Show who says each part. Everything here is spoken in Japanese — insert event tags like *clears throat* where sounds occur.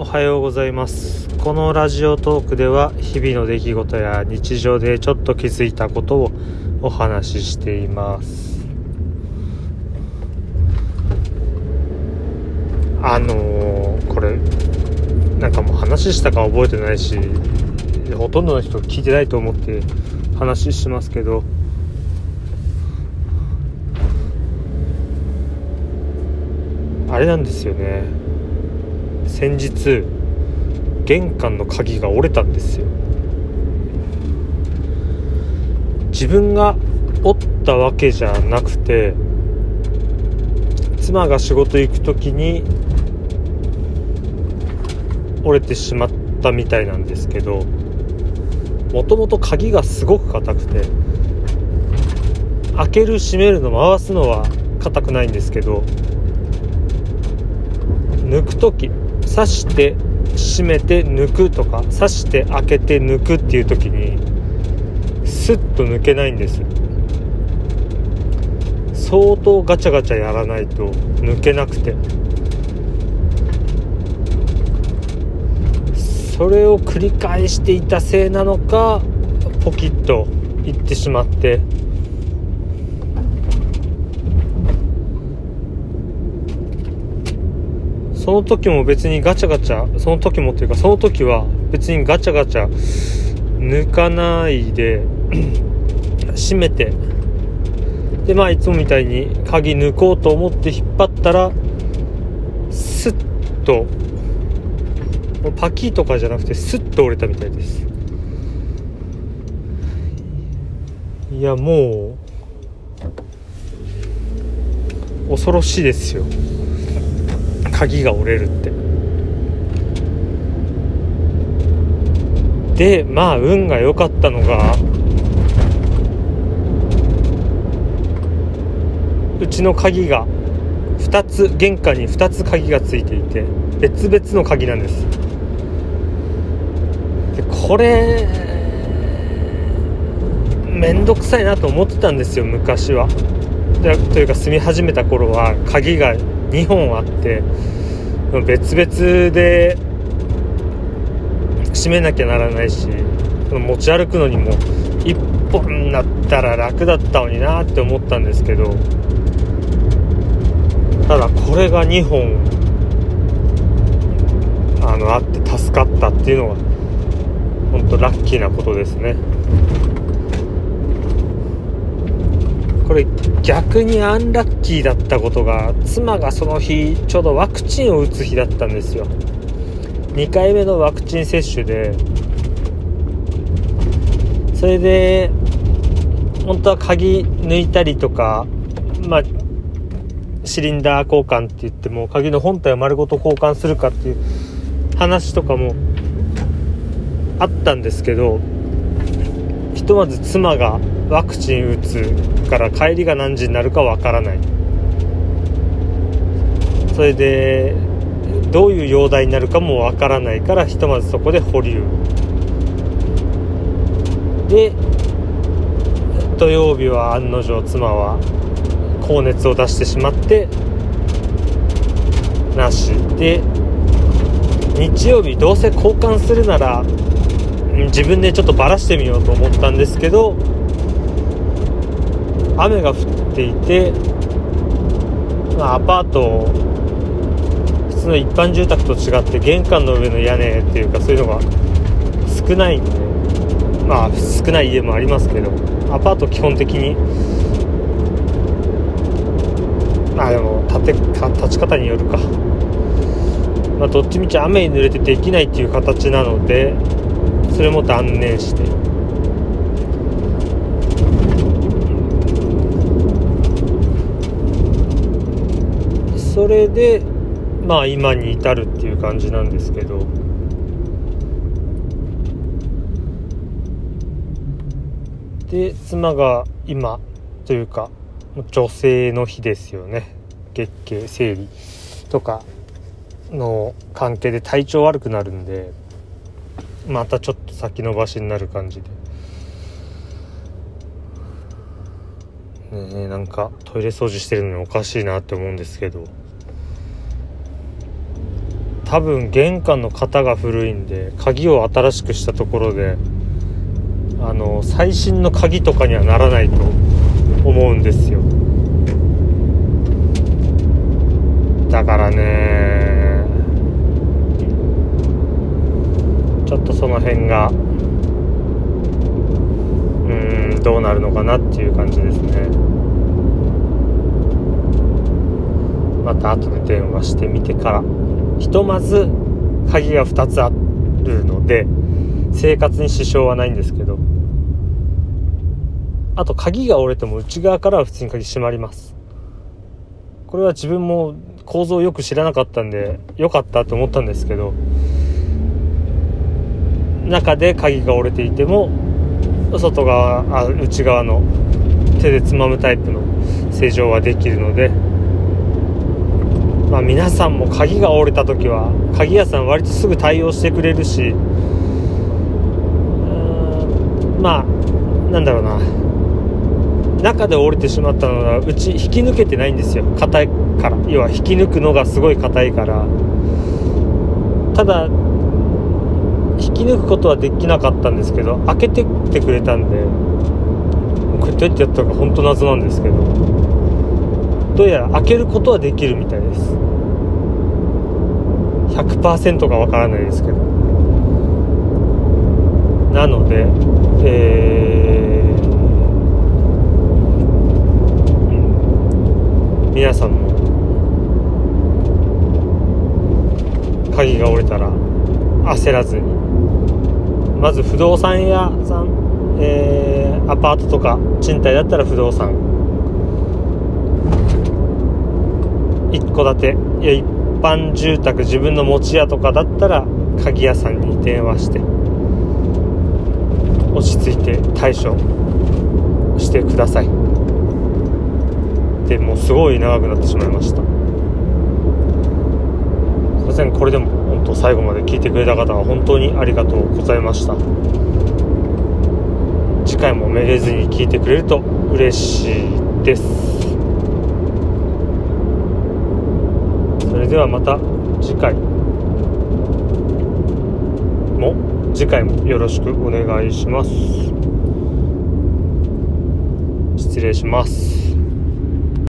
Speaker 1: おはようございます。このラジオトークでは日々の出来事や日常でちょっと気づいたことをお話ししています。あのー、これなんかもう話したか覚えてないしほとんどの人聞いてないと思って話しますけど。あれなんですよね。先日玄関の鍵が折れたんですよ。自分が折ったわけじゃなくて妻が仕事行く時に折れてしまったみたいなんですけどもともと鍵がすごく硬くて開ける閉めるの回すのは硬くないんですけど抜く時刺して閉めて抜くとか刺して開けて抜くっていう時にスッと抜けないんです相当ガチャガチャやらないと抜けなくて。それを繰り返していたせいなのかポキッといってしまって。その時も別にガチャガチャその時もっていうかその時は別にガチャガチャ抜かないで *clears throat* 閉めてでまあいつもみたいに鍵抜こうと思って引っ張ったらスッとパキーとかじゃなくてスッと折れたみたいです。いやもう恐ろしいですよ。鍵が折れるって。でまあ運が良かったのがうちの鍵が2つ玄関に2つ鍵がついていて別々の鍵なんです。でこれ面倒くさいなと思ってたんですよ昔は。というか住み始めた頃は鍵が2本あって別々で閉めなきゃならないし持ち歩くのにも1本だったら楽だったのになって思ったんですけどただこれが2本あのあって助かったっていうのが本当ラッキーなことですね。これ逆にアンラッキーだったことが妻がその日ちょうどワクチンを打つ日だったんですよ。2回目のワクチン接種で。それで本当は鍵抜いたりとかまあシリンダー交換って言っても鍵の本体を丸ごと交換するかっていう話とかもあったんですけどとまず妻がワクチン打つから帰りが何時になるかわからない。それでどういう容体になるかもわからないからひとまずそこで保留。で土曜日は案の定妻は高熱を出してしまってなし。で日曜日どうせ交換するなら自分でちょっとバラしてみようと思ったんですけど雨が降っていて、まあ、アパート普通の一般住宅と違って玄関の上の屋根っていうかそういうのが少ないんでまあ少ない家もありますけどアパート基本的にまあでも建て立ち方によるか。まあどっちみち雨に濡れてできないっていう形なのでそれも断念して。それでまあ今に至るっていう感じなんですけど。で妻が今というか女性の日ですよね。月経生理とかの関係で体調悪くなるんで。またちょっと先延ばしになる感じで。ねえなんかトイレ掃除してるのにおかしいなって思うんですけど。多分玄関の型が古いんで鍵を新しくしたところであの最新の鍵とかにはならないと思うんですよ。だからねちょっとその辺がうんどうなるのかなっていう感じですね。また後で電話してみてから。ひとまず鍵が2つあるので生活に支障はないんですけど。あと鍵が折れても内側からは普通に鍵閉まります。これは自分も構造をよく知らなかったんで良かったと思ったんですけど。中で鍵が折れていても外側あ内側の手でつまむタイプの正常はできるのでまあ皆さんも鍵が折れた時は鍵屋さん割とすぐ対応してくれるしまあなんだろうな。中で折れてしまったのはうち引き抜けてないんですよ。硬いから。要は引き抜くのがすごい硬いから。ただき抜くことはできなかったんですけど開けてってくれたんでこれどうやってやったのか本当謎なんですけどどうやら開けることはできるみたいです。100%かわからないですけど。なのでえー、皆さんも鍵が折れたら焦らずに。まず不動産屋さん、えー、アパートとか賃貸だったら不動産。一戸建て。いや一般住宅自分の持ち家とかだったら鍵屋さんに電話して落ち着いて対処してください。でもうすごい長くなってしまいました。すいませんこれでも最後まで聞いてくれた方は本当にありがとうございました。次回もめげずに聞いてくれると嬉しいです。それではまた次回も次回もよろしくお願いします。失礼します。